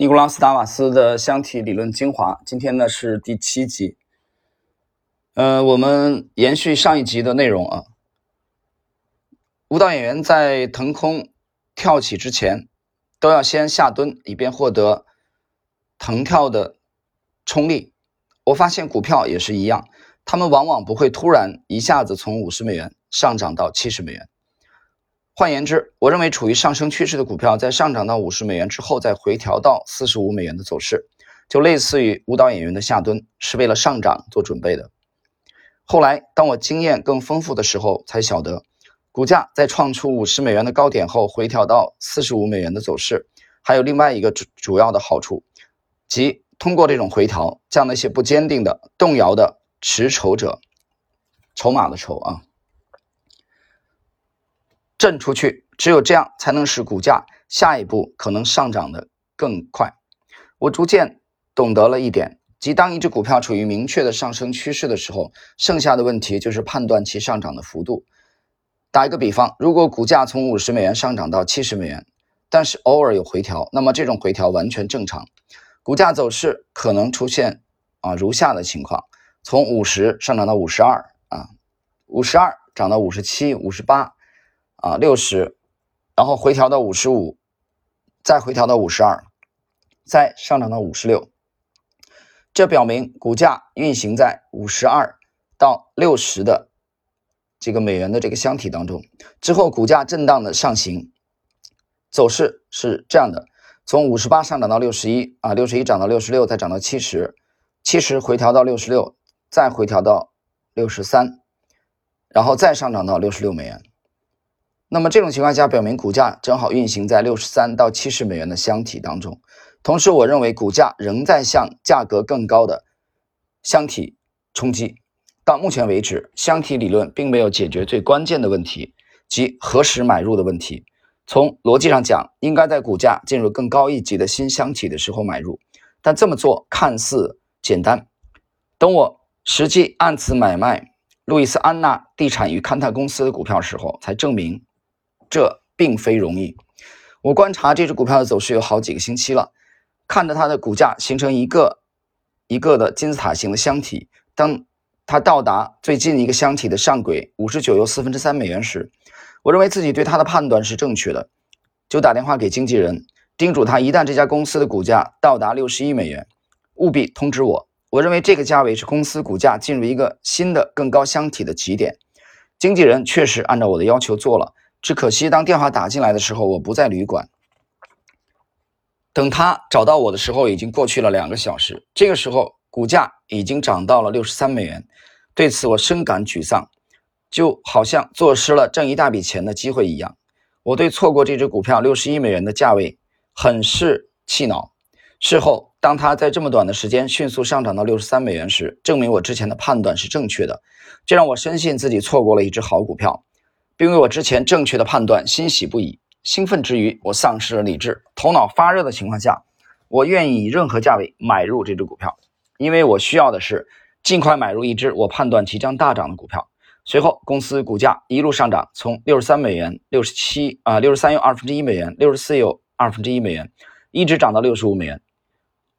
尼古拉斯·达瓦斯的箱体理论精华，今天呢是第七集。呃，我们延续上一集的内容啊。舞蹈演员在腾空跳起之前，都要先下蹲，以便获得腾跳的冲力。我发现股票也是一样，他们往往不会突然一下子从五十美元上涨到七十美元。换言之，我认为处于上升趋势的股票在上涨到五十美元之后再回调到四十五美元的走势，就类似于舞蹈演员的下蹲，是为了上涨做准备的。后来，当我经验更丰富的时候，才晓得，股价在创出五十美元的高点后回调到四十五美元的走势，还有另外一个主主要的好处，即通过这种回调，将那些不坚定的、动摇的持筹者，筹码的筹啊。震出去，只有这样才能使股价下一步可能上涨的更快。我逐渐懂得了一点，即当一只股票处于明确的上升趋势的时候，剩下的问题就是判断其上涨的幅度。打一个比方，如果股价从五十美元上涨到七十美元，但是偶尔有回调，那么这种回调完全正常。股价走势可能出现啊如下的情况：从五十上涨到五十二啊，五十二涨到五十七、五十八。啊，六十，然后回调到五十五，再回调到五十二，再上涨到五十六，这表明股价运行在五十二到六十的这个美元的这个箱体当中。之后股价震荡的上行，走势是这样的：从五十八上涨到六十一，啊，六十一涨到六十六，再涨到七十，七十回调到六十六，再回调到六十三，然后再上涨到六十六美元。那么这种情况下，表明股价正好运行在六十三到七十美元的箱体当中。同时，我认为股价仍在向价格更高的箱体冲击。到目前为止，箱体理论并没有解决最关键的问题，即何时买入的问题。从逻辑上讲，应该在股价进入更高一级的新箱体的时候买入。但这么做看似简单，等我实际按此买卖路易斯安娜地产与勘探公司的股票时候，才证明。这并非容易。我观察这只股票的走势有好几个星期了，看着它的股价形成一个一个的金字塔形的箱体。当它到达最近一个箱体的上轨五十九又四分之三美元时，我认为自己对它的判断是正确的，就打电话给经纪人，叮嘱他一旦这家公司的股价到达六十亿美元，务必通知我。我认为这个价位是公司股价进入一个新的更高箱体的起点。经纪人确实按照我的要求做了。只可惜，当电话打进来的时候，我不在旅馆。等他找到我的时候，已经过去了两个小时。这个时候，股价已经涨到了六十三美元。对此，我深感沮丧，就好像错失了挣一大笔钱的机会一样。我对错过这只股票六十一美元的价位很是气恼。事后，当它在这么短的时间迅速上涨到六十三美元时，证明我之前的判断是正确的，这让我深信自己错过了一只好股票。并为我之前正确的判断欣喜不已。兴奋之余，我丧失了理智，头脑发热的情况下，我愿意以任何价位买入这只股票，因为我需要的是尽快买入一只我判断即将大涨的股票。随后，公司股价一路上涨，从六十三美元、六十七啊、六十三又二分之一美元、六十四又二分之一美元，一直涨到六十五美元。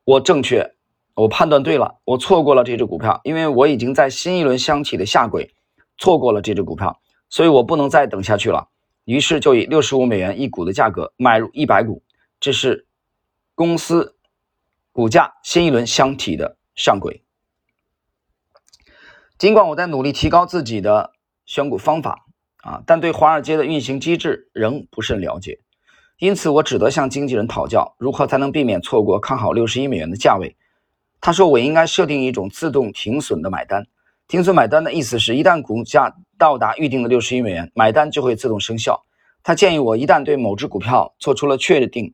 我正确，我判断对了，我错过了这只股票，因为我已经在新一轮箱体的下轨错过了这只股票。所以我不能再等下去了，于是就以六十五美元一股的价格买入一百股，这是公司股价新一轮箱体的上轨。尽管我在努力提高自己的选股方法啊，但对华尔街的运行机制仍不甚了解，因此我只得向经纪人讨教如何才能避免错过看好六十一美元的价位。他说我应该设定一种自动停损的买单。停损买单的意思是，一旦股价到达预定的六十亿美元，买单就会自动生效。他建议我，一旦对某只股票做出了确定，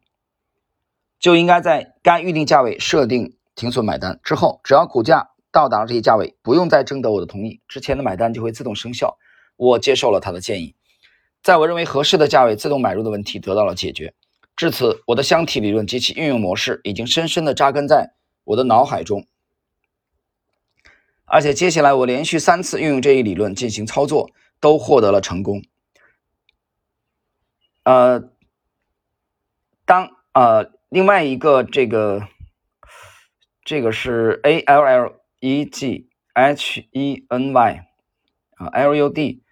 就应该在该预定价位设定停损买单。之后，只要股价到达了这些价位，不用再征得我的同意，之前的买单就会自动生效。我接受了他的建议，在我认为合适的价位自动买入的问题得到了解决。至此，我的箱体理论及其运用模式已经深深地扎根在我的脑海中。而且接下来我连续三次运用这一理论进行操作，都获得了成功。呃，当呃另外一个这个这个是 A L L E G H E N Y 啊 L U D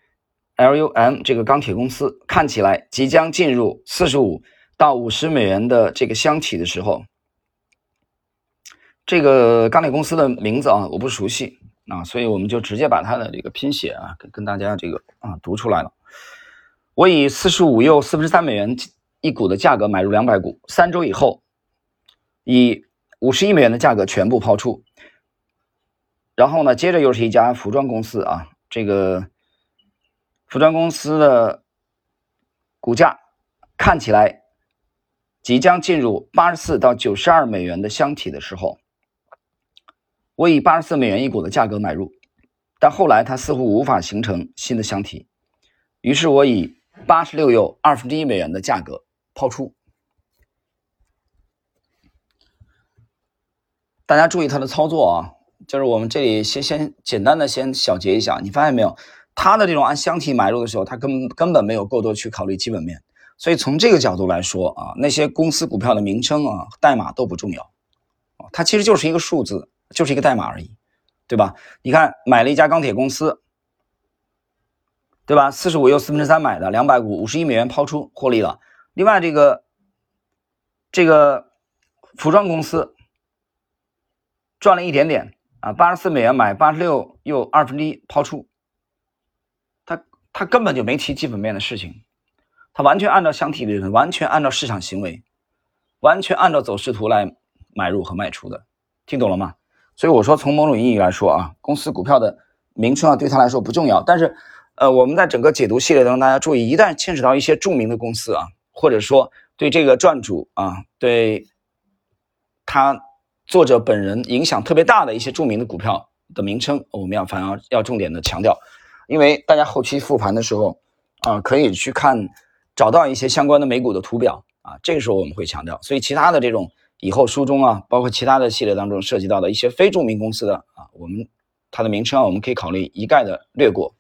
L U M 这个钢铁公司看起来即将进入四十五到五十美元的这个箱体的时候，这个钢铁公司的名字啊我不熟悉啊，所以我们就直接把它的这个拼写啊跟跟大家这个啊读出来了。我以四十五又四分之三美元。一股的价格买入两百股，三周以后以五十亿美元的价格全部抛出。然后呢，接着又是一家服装公司啊，这个服装公司的股价看起来即将进入八十四到九十二美元的箱体的时候，我以八十四美元一股的价格买入，但后来它似乎无法形成新的箱体，于是我以八十六又二分之一美元的价格。抛出，大家注意它的操作啊，就是我们这里先先简单的先小结一下，你发现没有？它的这种按箱体买入的时候，它根根本没有过多去考虑基本面，所以从这个角度来说啊，那些公司股票的名称啊、代码都不重要，它其实就是一个数字，就是一个代码而已，对吧？你看买了一家钢铁公司，对吧？四十五又四分之三买的两百股，五十亿美元抛出获利了。另外，这个这个服装公司赚了一点点啊，八十四美元买，八十六又二分之一抛出，他他根本就没提基本面的事情，他完全按照箱体理论，完全按照市场行为，完全按照走势图来买入和卖出的，听懂了吗？所以我说，从某种意义来说啊，公司股票的名称啊，对他来说不重要，但是呃，我们在整个解读系列当中，大家注意，一旦牵扯到一些著名的公司啊。或者说对这个撰主啊，对他作者本人影响特别大的一些著名的股票的名称，我们要反而要重点的强调，因为大家后期复盘的时候啊，可以去看找到一些相关的美股的图表啊，这个时候我们会强调。所以其他的这种以后书中啊，包括其他的系列当中涉及到的一些非著名公司的啊，我们它的名称，我们可以考虑一概的略过。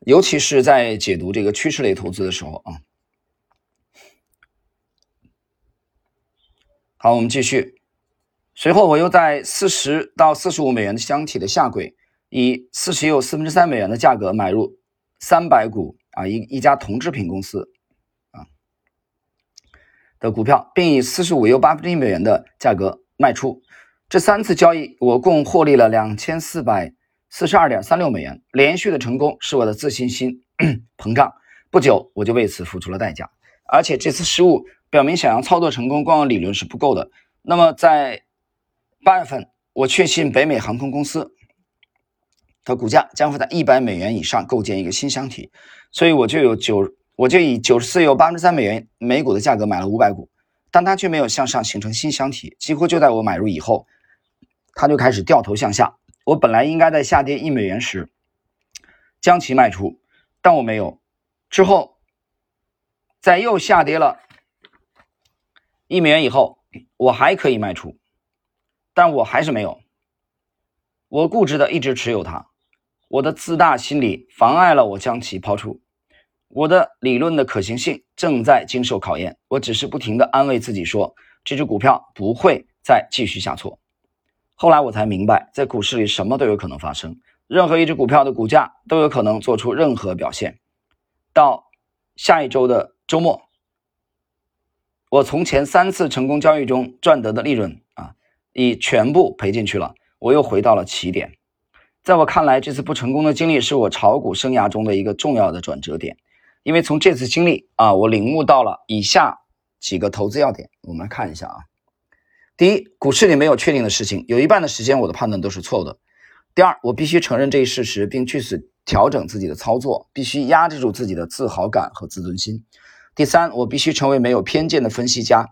尤其是在解读这个趋势类投资的时候啊，好，我们继续。随后我又在四十到四十五美元的箱体的下轨，以四十又四分之三美元的价格买入三百股啊一一家铜制品公司的股票，并以四十五又八分之一美元的价格卖出。这三次交易，我共获利了两千四百。四十二点三六美元，连续的成功使我的自信心 膨胀。不久，我就为此付出了代价。而且这次失误表明，想要操作成功，光有理论是不够的。那么，在八月份，我确信北美航空公司的股价将会在一百美元以上构建一个新箱体，所以我就有九，我就以九十四又八分之三美元每股的价格买了五百股，但它却没有向上形成新箱体，几乎就在我买入以后，它就开始掉头向下。我本来应该在下跌一美元时将其卖出，但我没有。之后，在又下跌了一美元以后，我还可以卖出，但我还是没有。我固执的一直持有它，我的自大心理妨碍了我将其抛出。我的理论的可行性正在经受考验。我只是不停的安慰自己说，这只股票不会再继续下挫。后来我才明白，在股市里什么都有可能发生，任何一只股票的股价都有可能做出任何表现。到下一周的周末，我从前三次成功交易中赚得的利润啊，已全部赔进去了。我又回到了起点。在我看来，这次不成功的经历是我炒股生涯中的一个重要的转折点，因为从这次经历啊，我领悟到了以下几个投资要点。我们来看一下啊。第一，股市里没有确定的事情，有一半的时间我的判断都是错误的。第二，我必须承认这一事实，并据此调整自己的操作，必须压制住自己的自豪感和自尊心。第三，我必须成为没有偏见的分析家，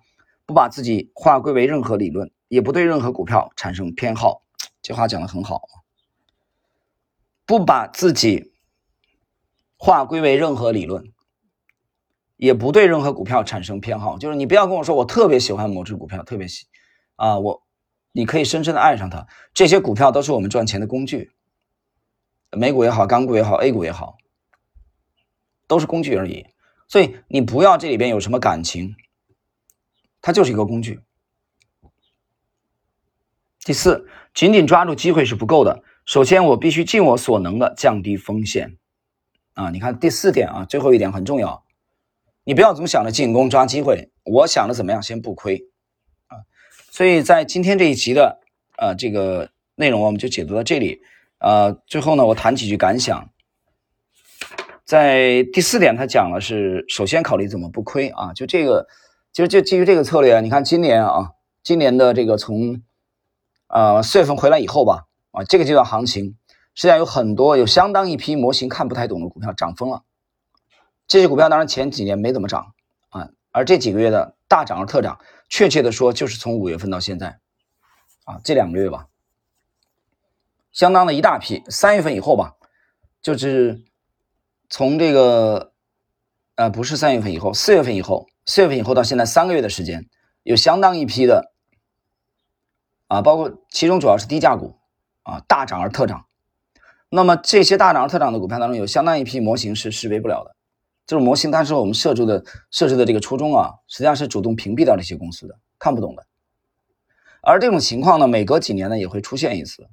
不把自己划归为任何理论，也不对任何股票产生偏好。这话讲的很好，不把自己划归为任何理论，也不对任何股票产生偏好，就是你不要跟我说我特别喜欢某只股票，特别喜。啊，我，你可以深深的爱上它。这些股票都是我们赚钱的工具，美股也好，港股也好，A 股也好，都是工具而已。所以你不要这里边有什么感情，它就是一个工具。第四，紧紧抓住机会是不够的。首先，我必须尽我所能的降低风险。啊，你看第四点啊，最后一点很重要。你不要总想着进攻抓机会，我想着怎么样先不亏啊。所以在今天这一集的呃这个内容，我们就解读到这里。呃，最后呢，我谈几句感想。在第四点，他讲了是首先考虑怎么不亏啊，就这个，就就基于这个策略，你看今年啊，今年的这个从呃四月份回来以后吧，啊这个阶段行情，实际上有很多有相当一批模型看不太懂的股票涨疯了，这些股票当然前几年没怎么涨啊，而这几个月的大涨而特涨，确切的说就是从五月份到现在啊这两个月吧，相当的一大批，三月份以后吧，就是。从这个，呃，不是三月份以后，四月份以后，四月份以后到现在三个月的时间，有相当一批的，啊，包括其中主要是低价股，啊，大涨而特涨。那么这些大涨特涨的股票当中，有相当一批模型是识别不了的。这种模型当时我们设置的设置的这个初衷啊，实际上是主动屏蔽掉这些公司的，看不懂的。而这种情况呢，每隔几年呢也会出现一次。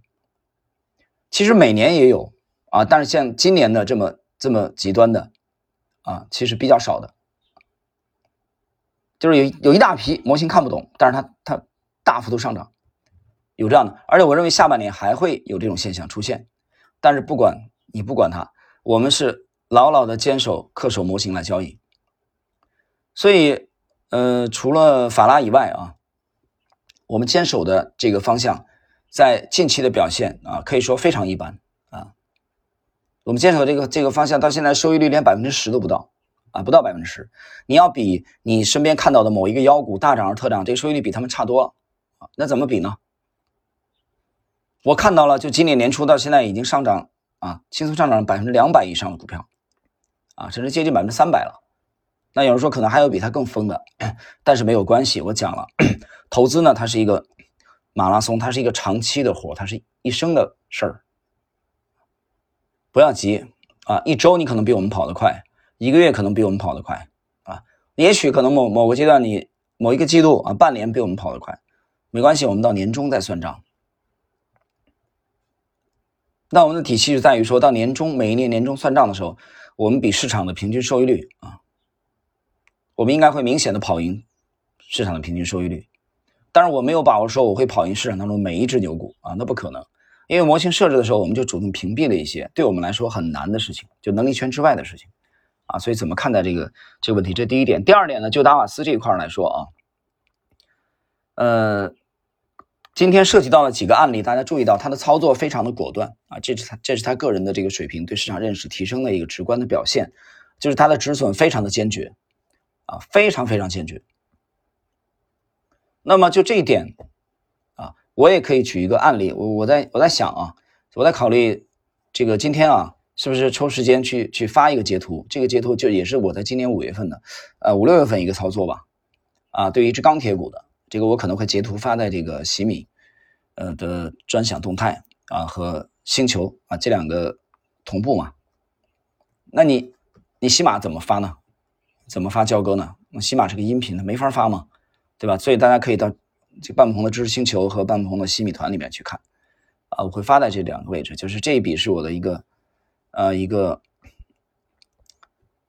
其实每年也有啊，但是像今年的这么。这么极端的，啊，其实比较少的，就是有有一大批模型看不懂，但是它它大幅度上涨，有这样的，而且我认为下半年还会有这种现象出现，但是不管你不管它，我们是牢牢的坚守恪守模型来交易，所以呃，除了法拉以外啊，我们坚守的这个方向，在近期的表现啊，可以说非常一般啊。我们坚守这个这个方向，到现在收益率连百分之十都不到啊，不到百分之十。你要比你身边看到的某一个妖股大涨而特涨，这个收益率比他们差多了啊。那怎么比呢？我看到了，就今年年初到现在已经上涨啊，轻松上涨百分之两百以上的股票啊，甚至接近百分之三百了。那有人说可能还有比它更疯的，但是没有关系。我讲了，投资呢，它是一个马拉松，它是一个长期的活，它是一生的事儿。不要急啊！一周你可能比我们跑得快，一个月可能比我们跑得快啊！也许可能某某个阶段你某一个季度啊，半年比我们跑得快，没关系，我们到年终再算账。那我们的体系就在于说到年终，每一年年终算账的时候，我们比市场的平均收益率啊，我们应该会明显的跑赢市场的平均收益率。当然，我没有把握说我会跑赢市场当中每一只牛股啊，那不可能。因为模型设置的时候，我们就主动屏蔽了一些对我们来说很难的事情，就能力圈之外的事情，啊，所以怎么看待这个这个问题？这第一点。第二点呢，就达瓦斯这一块来说啊，呃，今天涉及到了几个案例，大家注意到他的操作非常的果断啊，这是他这是他个人的这个水平对市场认识提升的一个直观的表现，就是他的止损非常的坚决啊，非常非常坚决。那么就这一点。啊我也可以举一个案例，我我在我在想啊，我在考虑这个今天啊，是不是抽时间去去发一个截图？这个截图就也是我在今年五月份的，呃五六月份一个操作吧，啊，对于一只钢铁股的，这个我可能会截图发在这个喜米，呃的专享动态啊和星球啊这两个同步嘛？那你你喜马怎么发呢？怎么发交割呢？那喜马是个音频，它没法发嘛，对吧？所以大家可以到。这半鹏的知识星球和半鹏的西米团里面去看，啊，我会发在这两个位置。就是这一笔是我的一个，呃，一个，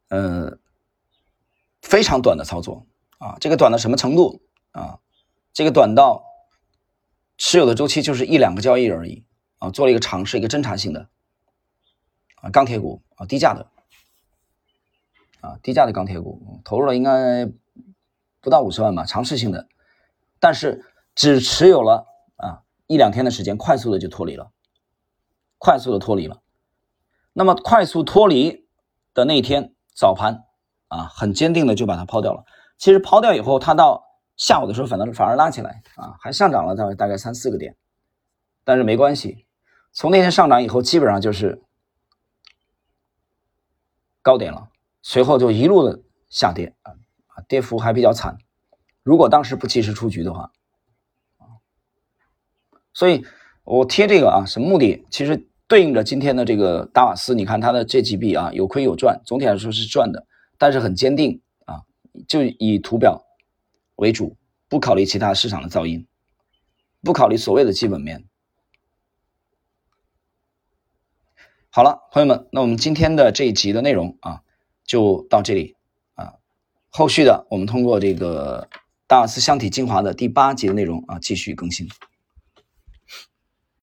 呃，非常短的操作啊。这个短到什么程度啊？这个短到持有的周期就是一两个交易而已啊。做了一个尝试，一个侦查性的啊，钢铁股啊，低价的啊，低价的钢铁股，投入了应该不到五十万吧，尝试性的。但是只持有了啊一两天的时间，快速的就脱离了，快速的脱离了。那么快速脱离的那一天早盘啊，很坚定的就把它抛掉了。其实抛掉以后，它到下午的时候反倒是反而拉起来啊，还上涨了大概大概三四个点。但是没关系，从那天上涨以后，基本上就是高点了，随后就一路的下跌啊，跌幅还比较惨。如果当时不及时出局的话，所以我贴这个啊，什么目的？其实对应着今天的这个达瓦斯，你看它的这几笔啊，有亏有赚，总体来说是赚的，但是很坚定啊，就以图表为主不考虑其他市场的噪音，不考虑所谓的基本面。好了，朋友们，那我们今天的这一集的内容啊，就到这里啊。后续的我们通过这个大尔斯箱体精华的第八集的内容啊，继续更新。